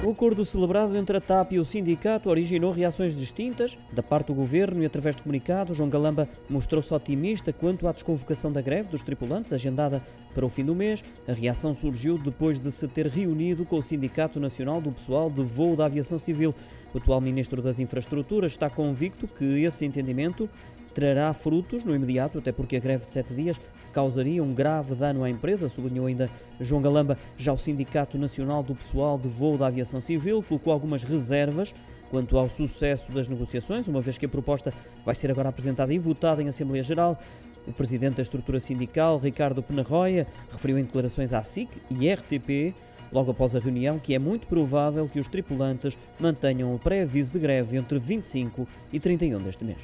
O acordo celebrado entre a TAP e o sindicato originou reações distintas. Da parte do governo e através de comunicado, João Galamba mostrou-se otimista quanto à desconvocação da greve dos tripulantes, agendada para o fim do mês. A reação surgiu depois de se ter reunido com o Sindicato Nacional do Pessoal de Voo da Aviação Civil. O atual Ministro das Infraestruturas está convicto que esse entendimento trará frutos no imediato, até porque a greve de sete dias causaria um grave dano à empresa, sublinhou ainda João Galamba. Já o Sindicato Nacional do Pessoal de Voo da Aviação Civil colocou algumas reservas quanto ao sucesso das negociações, uma vez que a proposta vai ser agora apresentada e votada em Assembleia Geral. O presidente da estrutura sindical, Ricardo Penarroia, referiu em declarações à SIC e RTP logo após a reunião, que é muito provável que os tripulantes mantenham o pré-aviso de greve entre 25 e 31 deste mês.